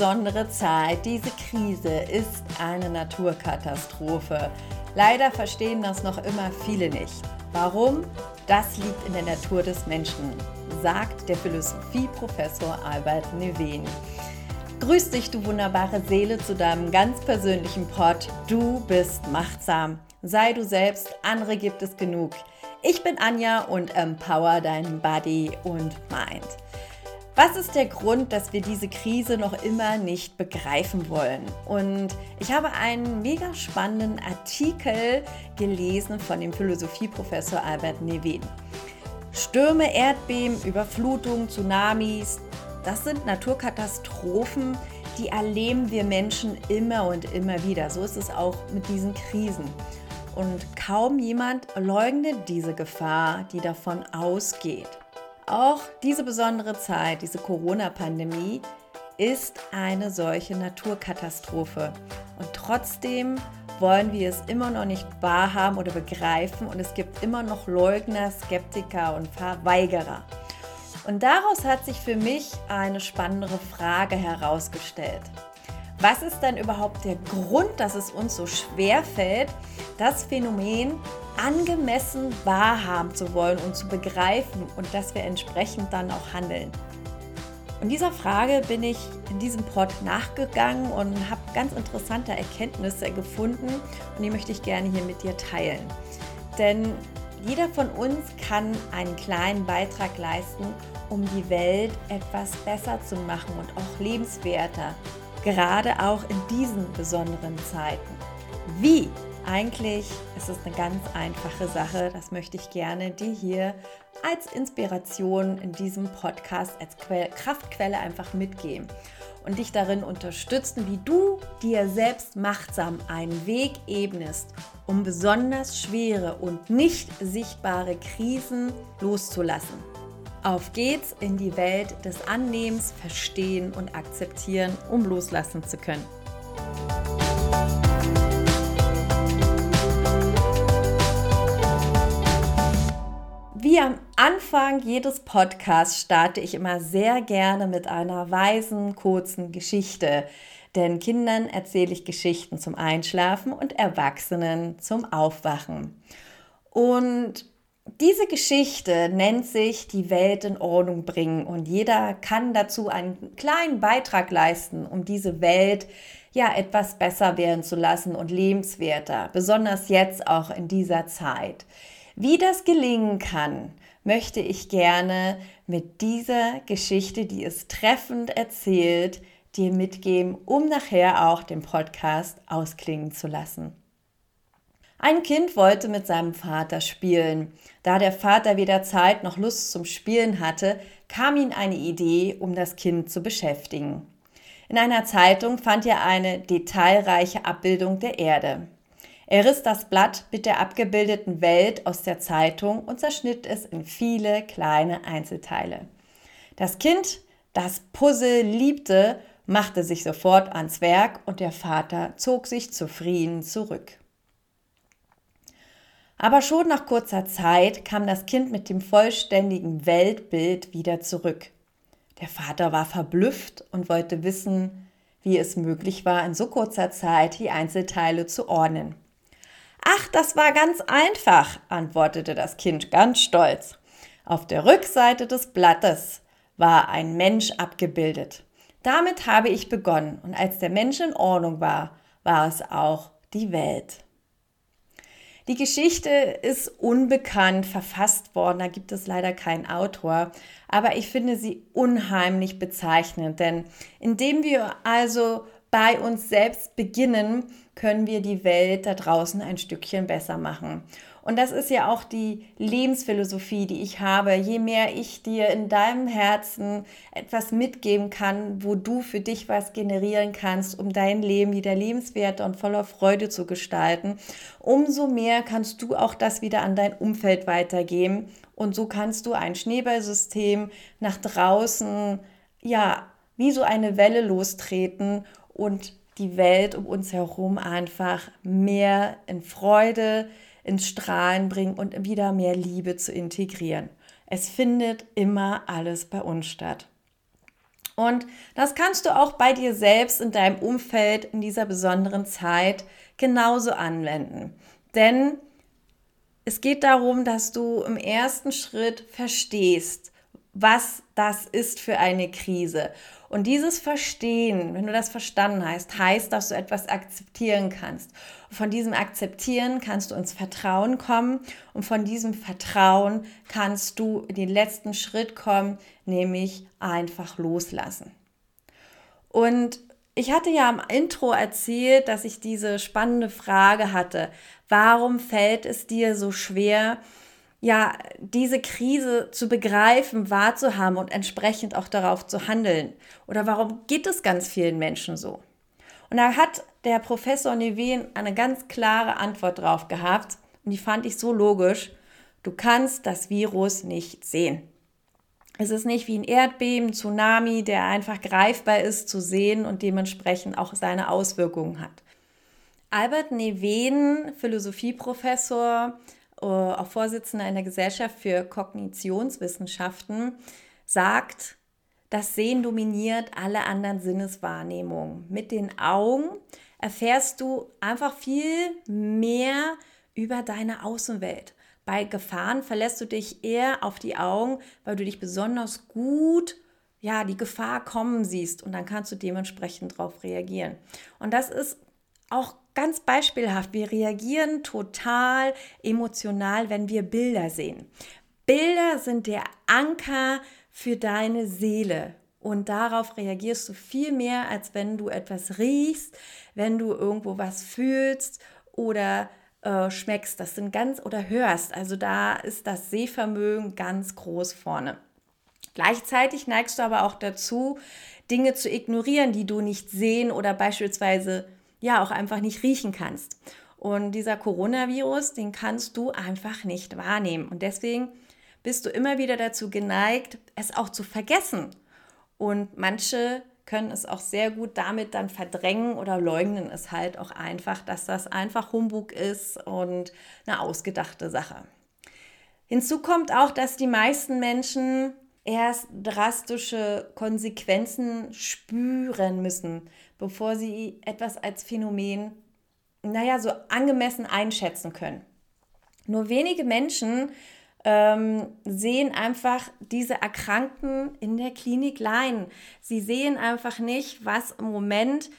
besondere Zeit, diese Krise ist eine Naturkatastrophe. Leider verstehen das noch immer viele nicht. Warum? Das liegt in der Natur des Menschen, sagt der Philosophieprofessor Albert Neven. Grüß dich, du wunderbare Seele, zu deinem ganz persönlichen Pod. Du bist machtsam. Sei du selbst, andere gibt es genug. Ich bin Anja und empower deinen Body und Mind. Was ist der Grund, dass wir diese Krise noch immer nicht begreifen wollen? Und ich habe einen mega spannenden Artikel gelesen von dem Philosophieprofessor Albert Nevin. Stürme, Erdbeben, Überflutungen, Tsunamis, das sind Naturkatastrophen, die erleben wir Menschen immer und immer wieder. So ist es auch mit diesen Krisen. Und kaum jemand leugnet diese Gefahr, die davon ausgeht. Auch diese besondere Zeit, diese Corona-Pandemie, ist eine solche Naturkatastrophe. Und trotzdem wollen wir es immer noch nicht wahrhaben oder begreifen und es gibt immer noch Leugner, Skeptiker und Verweigerer. Und daraus hat sich für mich eine spannendere Frage herausgestellt. Was ist denn überhaupt der Grund, dass es uns so schwer fällt, das Phänomen angemessen wahrhaben zu wollen und zu begreifen und dass wir entsprechend dann auch handeln? Und dieser Frage bin ich in diesem Pod nachgegangen und habe ganz interessante Erkenntnisse gefunden und die möchte ich gerne hier mit dir teilen. Denn jeder von uns kann einen kleinen Beitrag leisten, um die Welt etwas besser zu machen und auch lebenswerter, gerade auch in diesen besonderen Zeiten. Wie? Eigentlich ist es eine ganz einfache Sache, das möchte ich gerne dir hier als Inspiration in diesem Podcast, als Kraftquelle einfach mitgeben und dich darin unterstützen, wie du dir selbst machtsam einen Weg ebnest, um besonders schwere und nicht sichtbare Krisen loszulassen. Auf geht's in die Welt des Annehmens, Verstehen und Akzeptieren, um loslassen zu können. Wie am Anfang jedes Podcasts starte ich immer sehr gerne mit einer weisen, kurzen Geschichte. Denn Kindern erzähle ich Geschichten zum Einschlafen und Erwachsenen zum Aufwachen. Und diese Geschichte nennt sich die Welt in Ordnung bringen und jeder kann dazu einen kleinen Beitrag leisten, um diese Welt ja etwas besser werden zu lassen und lebenswerter, besonders jetzt auch in dieser Zeit. Wie das gelingen kann, möchte ich gerne mit dieser Geschichte, die es treffend erzählt, dir mitgeben, um nachher auch den Podcast ausklingen zu lassen. Ein Kind wollte mit seinem Vater spielen. Da der Vater weder Zeit noch Lust zum Spielen hatte, kam ihm eine Idee, um das Kind zu beschäftigen. In einer Zeitung fand er eine detailreiche Abbildung der Erde. Er riss das Blatt mit der abgebildeten Welt aus der Zeitung und zerschnitt es in viele kleine Einzelteile. Das Kind, das Puzzle liebte, machte sich sofort ans Werk und der Vater zog sich zufrieden zurück. Aber schon nach kurzer Zeit kam das Kind mit dem vollständigen Weltbild wieder zurück. Der Vater war verblüfft und wollte wissen, wie es möglich war, in so kurzer Zeit die Einzelteile zu ordnen. Ach, das war ganz einfach, antwortete das Kind ganz stolz. Auf der Rückseite des Blattes war ein Mensch abgebildet. Damit habe ich begonnen, und als der Mensch in Ordnung war, war es auch die Welt. Die Geschichte ist unbekannt verfasst worden, da gibt es leider keinen Autor, aber ich finde sie unheimlich bezeichnend, denn indem wir also bei uns selbst beginnen, können wir die Welt da draußen ein Stückchen besser machen. Und das ist ja auch die Lebensphilosophie, die ich habe. Je mehr ich dir in deinem Herzen etwas mitgeben kann, wo du für dich was generieren kannst, um dein Leben wieder lebenswerter und voller Freude zu gestalten, umso mehr kannst du auch das wieder an dein Umfeld weitergeben. Und so kannst du ein Schneeballsystem nach draußen, ja, wie so eine Welle lostreten und die Welt um uns herum einfach mehr in Freude, ins Strahlen bringen und wieder mehr Liebe zu integrieren. Es findet immer alles bei uns statt. Und das kannst du auch bei dir selbst in deinem Umfeld in dieser besonderen Zeit genauso anwenden. Denn es geht darum, dass du im ersten Schritt verstehst, was das ist für eine Krise. Und dieses Verstehen, wenn du das verstanden hast, heißt, dass du etwas akzeptieren kannst. Und von diesem Akzeptieren kannst du ins Vertrauen kommen und von diesem Vertrauen kannst du in den letzten Schritt kommen, nämlich einfach loslassen. Und ich hatte ja am Intro erzählt, dass ich diese spannende Frage hatte. Warum fällt es dir so schwer, ja, diese Krise zu begreifen, wahrzuhaben und entsprechend auch darauf zu handeln? Oder warum geht es ganz vielen Menschen so? Und da hat der Professor Neven eine ganz klare Antwort drauf gehabt und die fand ich so logisch. Du kannst das Virus nicht sehen. Es ist nicht wie ein Erdbeben, Tsunami, der einfach greifbar ist zu sehen und dementsprechend auch seine Auswirkungen hat. Albert Neven, Philosophieprofessor, auch Vorsitzender in der Gesellschaft für Kognitionswissenschaften, sagt, das Sehen dominiert alle anderen Sinneswahrnehmungen. Mit den Augen erfährst du einfach viel mehr über deine Außenwelt. Bei Gefahren verlässt du dich eher auf die Augen, weil du dich besonders gut ja, die Gefahr kommen siehst und dann kannst du dementsprechend darauf reagieren. Und das ist auch ganz beispielhaft. Wir reagieren total emotional, wenn wir Bilder sehen. Bilder sind der Anker für deine Seele. Und darauf reagierst du viel mehr, als wenn du etwas riechst, wenn du irgendwo was fühlst oder äh, schmeckst. Das sind ganz oder hörst. Also da ist das Sehvermögen ganz groß vorne. Gleichzeitig neigst du aber auch dazu, Dinge zu ignorieren, die du nicht sehen oder beispielsweise ja auch einfach nicht riechen kannst. Und dieser Coronavirus, den kannst du einfach nicht wahrnehmen. Und deswegen bist du immer wieder dazu geneigt, es auch zu vergessen. Und manche können es auch sehr gut damit dann verdrängen oder leugnen es halt auch einfach, dass das einfach Humbug ist und eine ausgedachte Sache. Hinzu kommt auch, dass die meisten Menschen erst drastische Konsequenzen spüren müssen, bevor sie etwas als Phänomen, naja, so angemessen einschätzen können. Nur wenige Menschen ähm, sehen einfach diese Erkrankten in der Klinik leiden. Sie sehen einfach nicht, was im Moment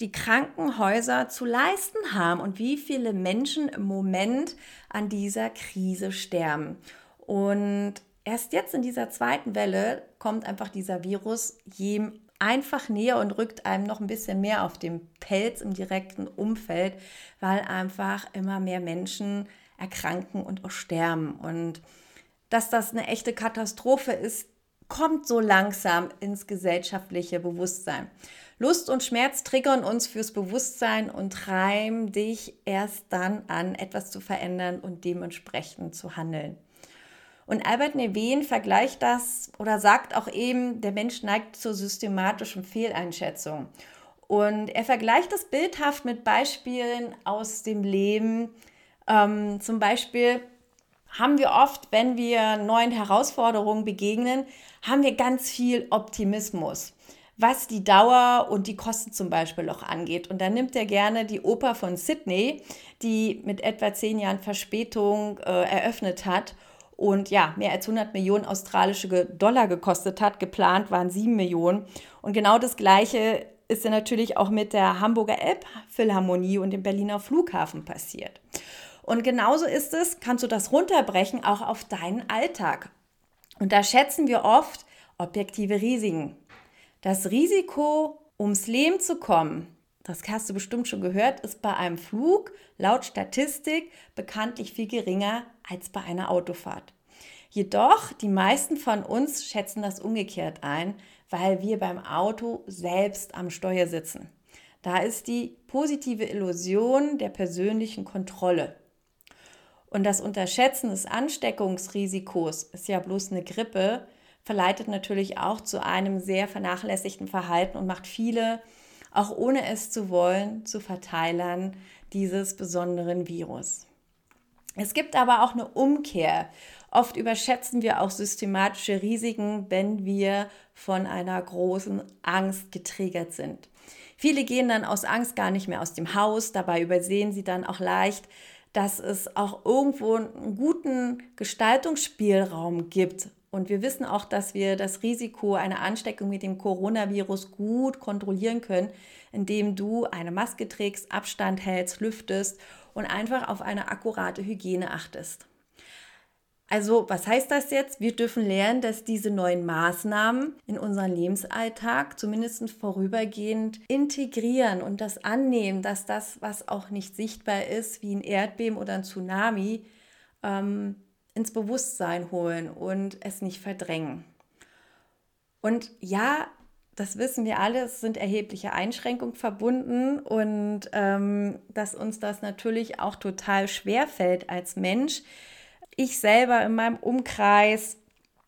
die Krankenhäuser zu leisten haben und wie viele Menschen im Moment an dieser Krise sterben. Und erst jetzt in dieser zweiten Welle kommt einfach dieser Virus jedem einfach näher und rückt einem noch ein bisschen mehr auf den Pelz im direkten Umfeld, weil einfach immer mehr Menschen erkranken und auch sterben. Und dass das eine echte Katastrophe ist, kommt so langsam ins gesellschaftliche Bewusstsein. Lust und Schmerz triggern uns fürs Bewusstsein und treiben dich erst dann an, etwas zu verändern und dementsprechend zu handeln. Und Albert Neven vergleicht das oder sagt auch eben, der Mensch neigt zur systematischen Fehleinschätzung. Und er vergleicht das bildhaft mit Beispielen aus dem Leben, ähm, zum Beispiel haben wir oft, wenn wir neuen Herausforderungen begegnen, haben wir ganz viel Optimismus, was die Dauer und die Kosten zum Beispiel auch angeht. Und da nimmt er gerne die Oper von Sydney, die mit etwa zehn Jahren Verspätung äh, eröffnet hat und ja, mehr als 100 Millionen australische Dollar gekostet hat. Geplant waren 7 Millionen. Und genau das Gleiche ist ja natürlich auch mit der Hamburger Elbphilharmonie und dem Berliner Flughafen passiert. Und genauso ist es, kannst du das runterbrechen, auch auf deinen Alltag. Und da schätzen wir oft objektive Risiken. Das Risiko, ums Leben zu kommen, das hast du bestimmt schon gehört, ist bei einem Flug laut Statistik bekanntlich viel geringer als bei einer Autofahrt. Jedoch, die meisten von uns schätzen das umgekehrt ein, weil wir beim Auto selbst am Steuer sitzen. Da ist die positive Illusion der persönlichen Kontrolle. Und das Unterschätzen des Ansteckungsrisikos ist ja bloß eine Grippe, verleitet natürlich auch zu einem sehr vernachlässigten Verhalten und macht viele, auch ohne es zu wollen, zu Verteilern dieses besonderen Virus. Es gibt aber auch eine Umkehr. Oft überschätzen wir auch systematische Risiken, wenn wir von einer großen Angst getriggert sind. Viele gehen dann aus Angst gar nicht mehr aus dem Haus. Dabei übersehen sie dann auch leicht, dass es auch irgendwo einen guten Gestaltungsspielraum gibt. Und wir wissen auch, dass wir das Risiko einer Ansteckung mit dem Coronavirus gut kontrollieren können, indem du eine Maske trägst, Abstand hältst, lüftest und einfach auf eine akkurate Hygiene achtest. Also, was heißt das jetzt? Wir dürfen lernen, dass diese neuen Maßnahmen in unseren Lebensalltag zumindest vorübergehend integrieren und das annehmen, dass das, was auch nicht sichtbar ist, wie ein Erdbeben oder ein Tsunami, ähm, ins Bewusstsein holen und es nicht verdrängen. Und ja, das wissen wir alle, es sind erhebliche Einschränkungen verbunden und ähm, dass uns das natürlich auch total schwer fällt als Mensch ich selber in meinem Umkreis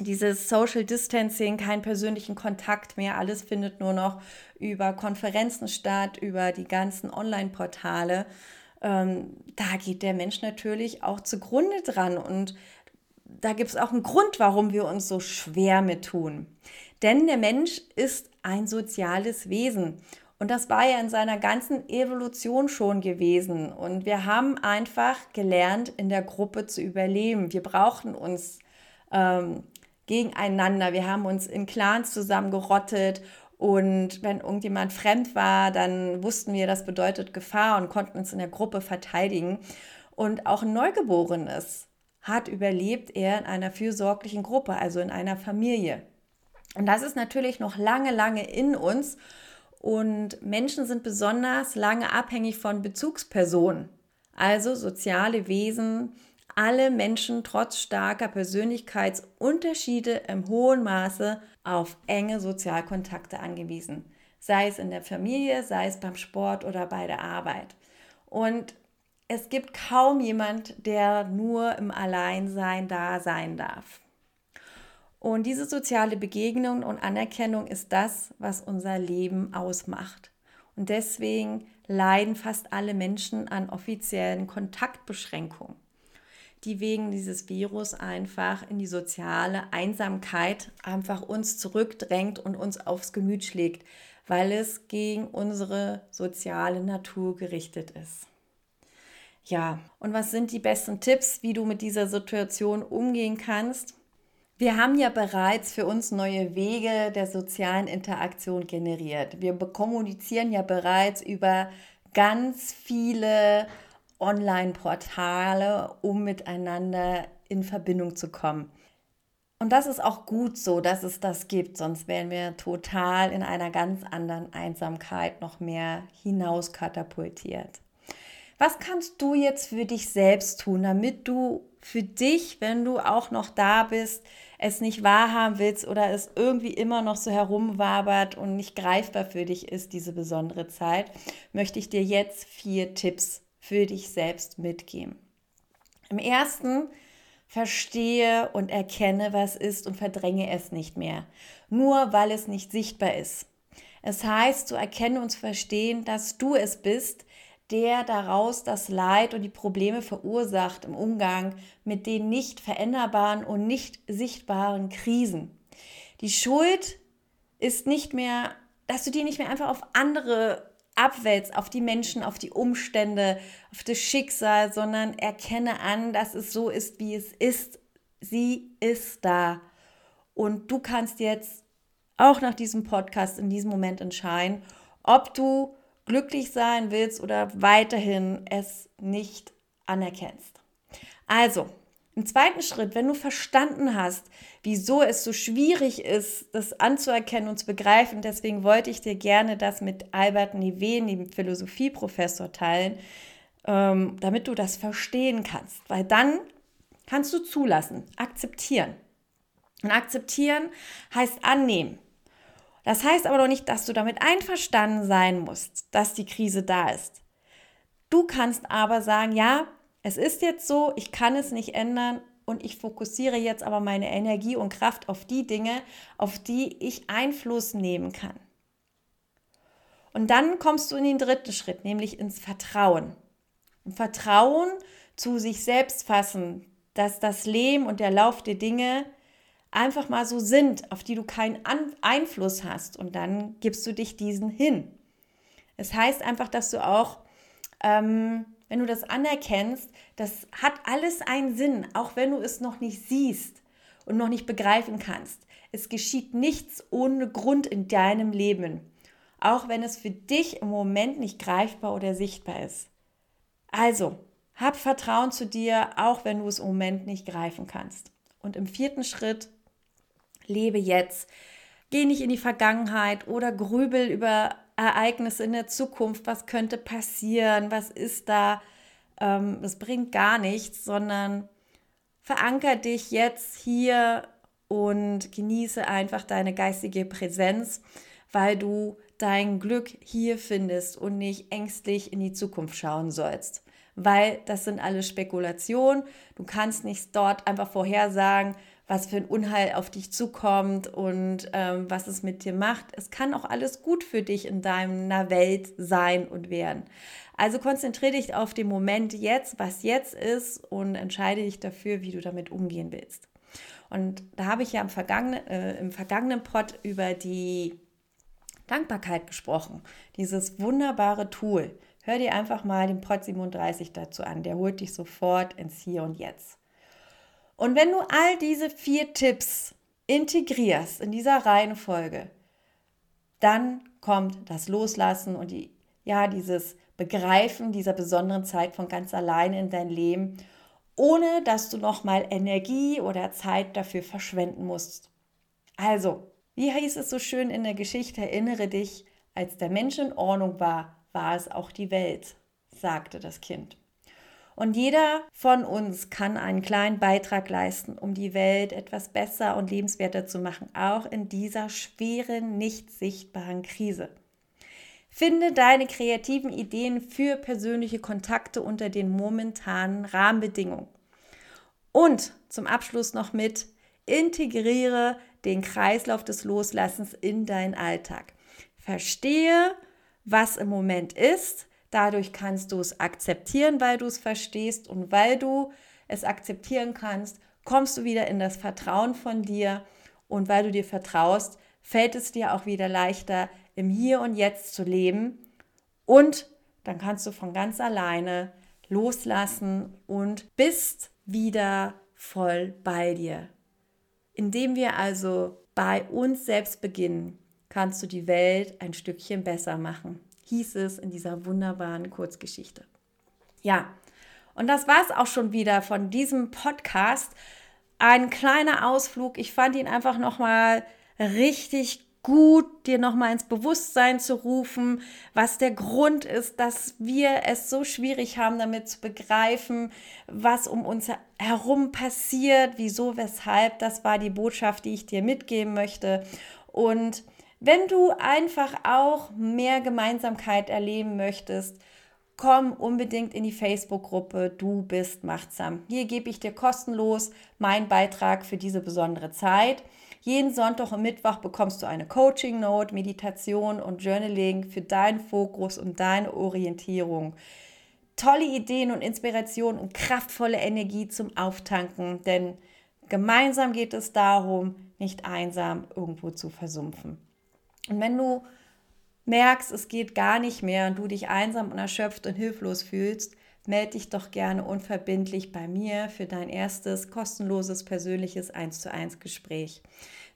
dieses Social Distancing, keinen persönlichen Kontakt mehr, alles findet nur noch über Konferenzen statt, über die ganzen Online-Portale. Ähm, da geht der Mensch natürlich auch zugrunde dran und da gibt es auch einen Grund, warum wir uns so schwer mit tun. Denn der Mensch ist ein soziales Wesen und das war ja in seiner ganzen Evolution schon gewesen. Und wir haben einfach gelernt, in der Gruppe zu überleben. Wir brauchten uns ähm, gegeneinander. Wir haben uns in Clans zusammengerottet. Und wenn irgendjemand fremd war, dann wussten wir, das bedeutet Gefahr und konnten uns in der Gruppe verteidigen. Und auch ein Neugeborenes hat überlebt er in einer fürsorglichen Gruppe, also in einer Familie. Und das ist natürlich noch lange, lange in uns. Und Menschen sind besonders lange abhängig von Bezugspersonen, also soziale Wesen, alle Menschen trotz starker Persönlichkeitsunterschiede im hohen Maße auf enge Sozialkontakte angewiesen, sei es in der Familie, sei es beim Sport oder bei der Arbeit. Und es gibt kaum jemand, der nur im Alleinsein da sein darf. Und diese soziale Begegnung und Anerkennung ist das, was unser Leben ausmacht. Und deswegen leiden fast alle Menschen an offiziellen Kontaktbeschränkungen, die wegen dieses Virus einfach in die soziale Einsamkeit einfach uns zurückdrängt und uns aufs Gemüt schlägt, weil es gegen unsere soziale Natur gerichtet ist. Ja, und was sind die besten Tipps, wie du mit dieser Situation umgehen kannst? Wir haben ja bereits für uns neue Wege der sozialen Interaktion generiert. Wir kommunizieren ja bereits über ganz viele Online-Portale, um miteinander in Verbindung zu kommen. Und das ist auch gut so, dass es das gibt, sonst wären wir total in einer ganz anderen Einsamkeit noch mehr hinaus katapultiert. Was kannst du jetzt für dich selbst tun, damit du für dich, wenn du auch noch da bist, es nicht wahrhaben willst oder es irgendwie immer noch so herumwabert und nicht greifbar für dich ist, diese besondere Zeit, möchte ich dir jetzt vier Tipps für dich selbst mitgeben. Im ersten, verstehe und erkenne, was ist und verdränge es nicht mehr, nur weil es nicht sichtbar ist. Es heißt zu erkennen und zu verstehen, dass du es bist, der daraus das Leid und die Probleme verursacht im Umgang mit den nicht veränderbaren und nicht sichtbaren Krisen. Die Schuld ist nicht mehr, dass du die nicht mehr einfach auf andere abwälzt, auf die Menschen, auf die Umstände, auf das Schicksal, sondern erkenne an, dass es so ist, wie es ist. Sie ist da. Und du kannst jetzt auch nach diesem Podcast in diesem Moment entscheiden, ob du glücklich sein willst oder weiterhin es nicht anerkennst. Also, im zweiten Schritt, wenn du verstanden hast, wieso es so schwierig ist, das anzuerkennen und zu begreifen, deswegen wollte ich dir gerne das mit Albert Niven, dem Philosophieprofessor, teilen, ähm, damit du das verstehen kannst. Weil dann kannst du zulassen, akzeptieren. Und akzeptieren heißt annehmen. Das heißt aber noch nicht, dass du damit einverstanden sein musst, dass die Krise da ist. Du kannst aber sagen, ja, es ist jetzt so, ich kann es nicht ändern und ich fokussiere jetzt aber meine Energie und Kraft auf die Dinge, auf die ich Einfluss nehmen kann. Und dann kommst du in den dritten Schritt, nämlich ins Vertrauen. Und Vertrauen zu sich selbst fassen, dass das Leben und der Lauf der Dinge einfach mal so sind, auf die du keinen An Einfluss hast. Und dann gibst du dich diesen hin. Es heißt einfach, dass du auch, ähm, wenn du das anerkennst, das hat alles einen Sinn, auch wenn du es noch nicht siehst und noch nicht begreifen kannst. Es geschieht nichts ohne Grund in deinem Leben, auch wenn es für dich im Moment nicht greifbar oder sichtbar ist. Also, hab Vertrauen zu dir, auch wenn du es im Moment nicht greifen kannst. Und im vierten Schritt, lebe jetzt. Geh nicht in die Vergangenheit oder grübel über Ereignisse in der Zukunft. Was könnte passieren? Was ist da? Ähm, das bringt gar nichts, sondern veranker dich jetzt hier und genieße einfach deine geistige Präsenz, weil du dein Glück hier findest und nicht ängstlich in die Zukunft schauen sollst. Weil das sind alles Spekulationen. Du kannst nicht dort einfach vorhersagen, was für ein Unheil auf dich zukommt und ähm, was es mit dir macht. Es kann auch alles gut für dich in deiner Welt sein und werden. Also konzentriere dich auf den Moment jetzt, was jetzt ist und entscheide dich dafür, wie du damit umgehen willst. Und da habe ich ja im vergangenen, äh, im vergangenen Pod über die Dankbarkeit gesprochen. Dieses wunderbare Tool. Hör dir einfach mal den Pod 37 dazu an. Der holt dich sofort ins Hier und Jetzt. Und wenn du all diese vier Tipps integrierst in dieser Reihenfolge, dann kommt das Loslassen und die, ja, dieses Begreifen dieser besonderen Zeit von ganz alleine in dein Leben, ohne dass du nochmal Energie oder Zeit dafür verschwenden musst. Also, wie hieß es so schön in der Geschichte, erinnere dich, als der Mensch in Ordnung war, war es auch die Welt, sagte das Kind. Und jeder von uns kann einen kleinen Beitrag leisten, um die Welt etwas besser und lebenswerter zu machen, auch in dieser schweren, nicht sichtbaren Krise. Finde deine kreativen Ideen für persönliche Kontakte unter den momentanen Rahmenbedingungen. Und zum Abschluss noch mit, integriere den Kreislauf des Loslassens in deinen Alltag. Verstehe, was im Moment ist, Dadurch kannst du es akzeptieren, weil du es verstehst. Und weil du es akzeptieren kannst, kommst du wieder in das Vertrauen von dir. Und weil du dir vertraust, fällt es dir auch wieder leichter, im Hier und Jetzt zu leben. Und dann kannst du von ganz alleine loslassen und bist wieder voll bei dir. Indem wir also bei uns selbst beginnen, kannst du die Welt ein Stückchen besser machen hieß es in dieser wunderbaren Kurzgeschichte. Ja, und das war es auch schon wieder von diesem Podcast. Ein kleiner Ausflug. Ich fand ihn einfach nochmal richtig gut, dir nochmal ins Bewusstsein zu rufen, was der Grund ist, dass wir es so schwierig haben, damit zu begreifen, was um uns herum passiert, wieso, weshalb. Das war die Botschaft, die ich dir mitgeben möchte. Und wenn du einfach auch mehr Gemeinsamkeit erleben möchtest, komm unbedingt in die Facebook-Gruppe Du bist machtsam. Hier gebe ich dir kostenlos meinen Beitrag für diese besondere Zeit. Jeden Sonntag und Mittwoch bekommst du eine Coaching-Note, Meditation und Journaling für deinen Fokus und deine Orientierung. Tolle Ideen und Inspiration und kraftvolle Energie zum Auftanken, denn gemeinsam geht es darum, nicht einsam irgendwo zu versumpfen. Und wenn du merkst, es geht gar nicht mehr und du dich einsam und erschöpft und hilflos fühlst, melde dich doch gerne unverbindlich bei mir für dein erstes kostenloses persönliches 1 zu 1 Gespräch.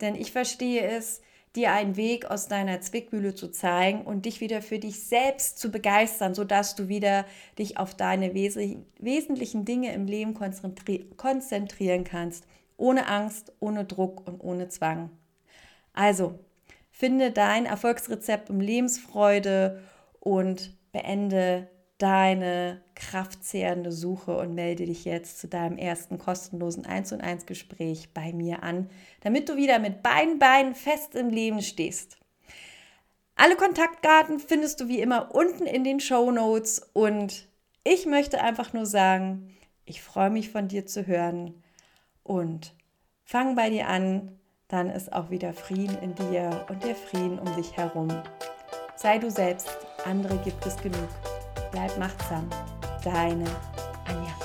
Denn ich verstehe es, dir einen Weg aus deiner Zwickmühle zu zeigen und dich wieder für dich selbst zu begeistern, sodass du wieder dich auf deine wes wesentlichen Dinge im Leben konzentri konzentrieren kannst, ohne Angst, ohne Druck und ohne Zwang. Also, Finde dein Erfolgsrezept um Lebensfreude und beende deine kraftzehrende Suche und melde dich jetzt zu deinem ersten kostenlosen 1 und 1 Gespräch bei mir an, damit du wieder mit beiden Beinen fest im Leben stehst. Alle Kontaktdaten findest du wie immer unten in den Show Notes und ich möchte einfach nur sagen, ich freue mich von dir zu hören und fang bei dir an, dann ist auch wieder Frieden in dir und der Frieden um dich herum. Sei du selbst, andere gibt es genug. Bleib machtsam. Deine Anja.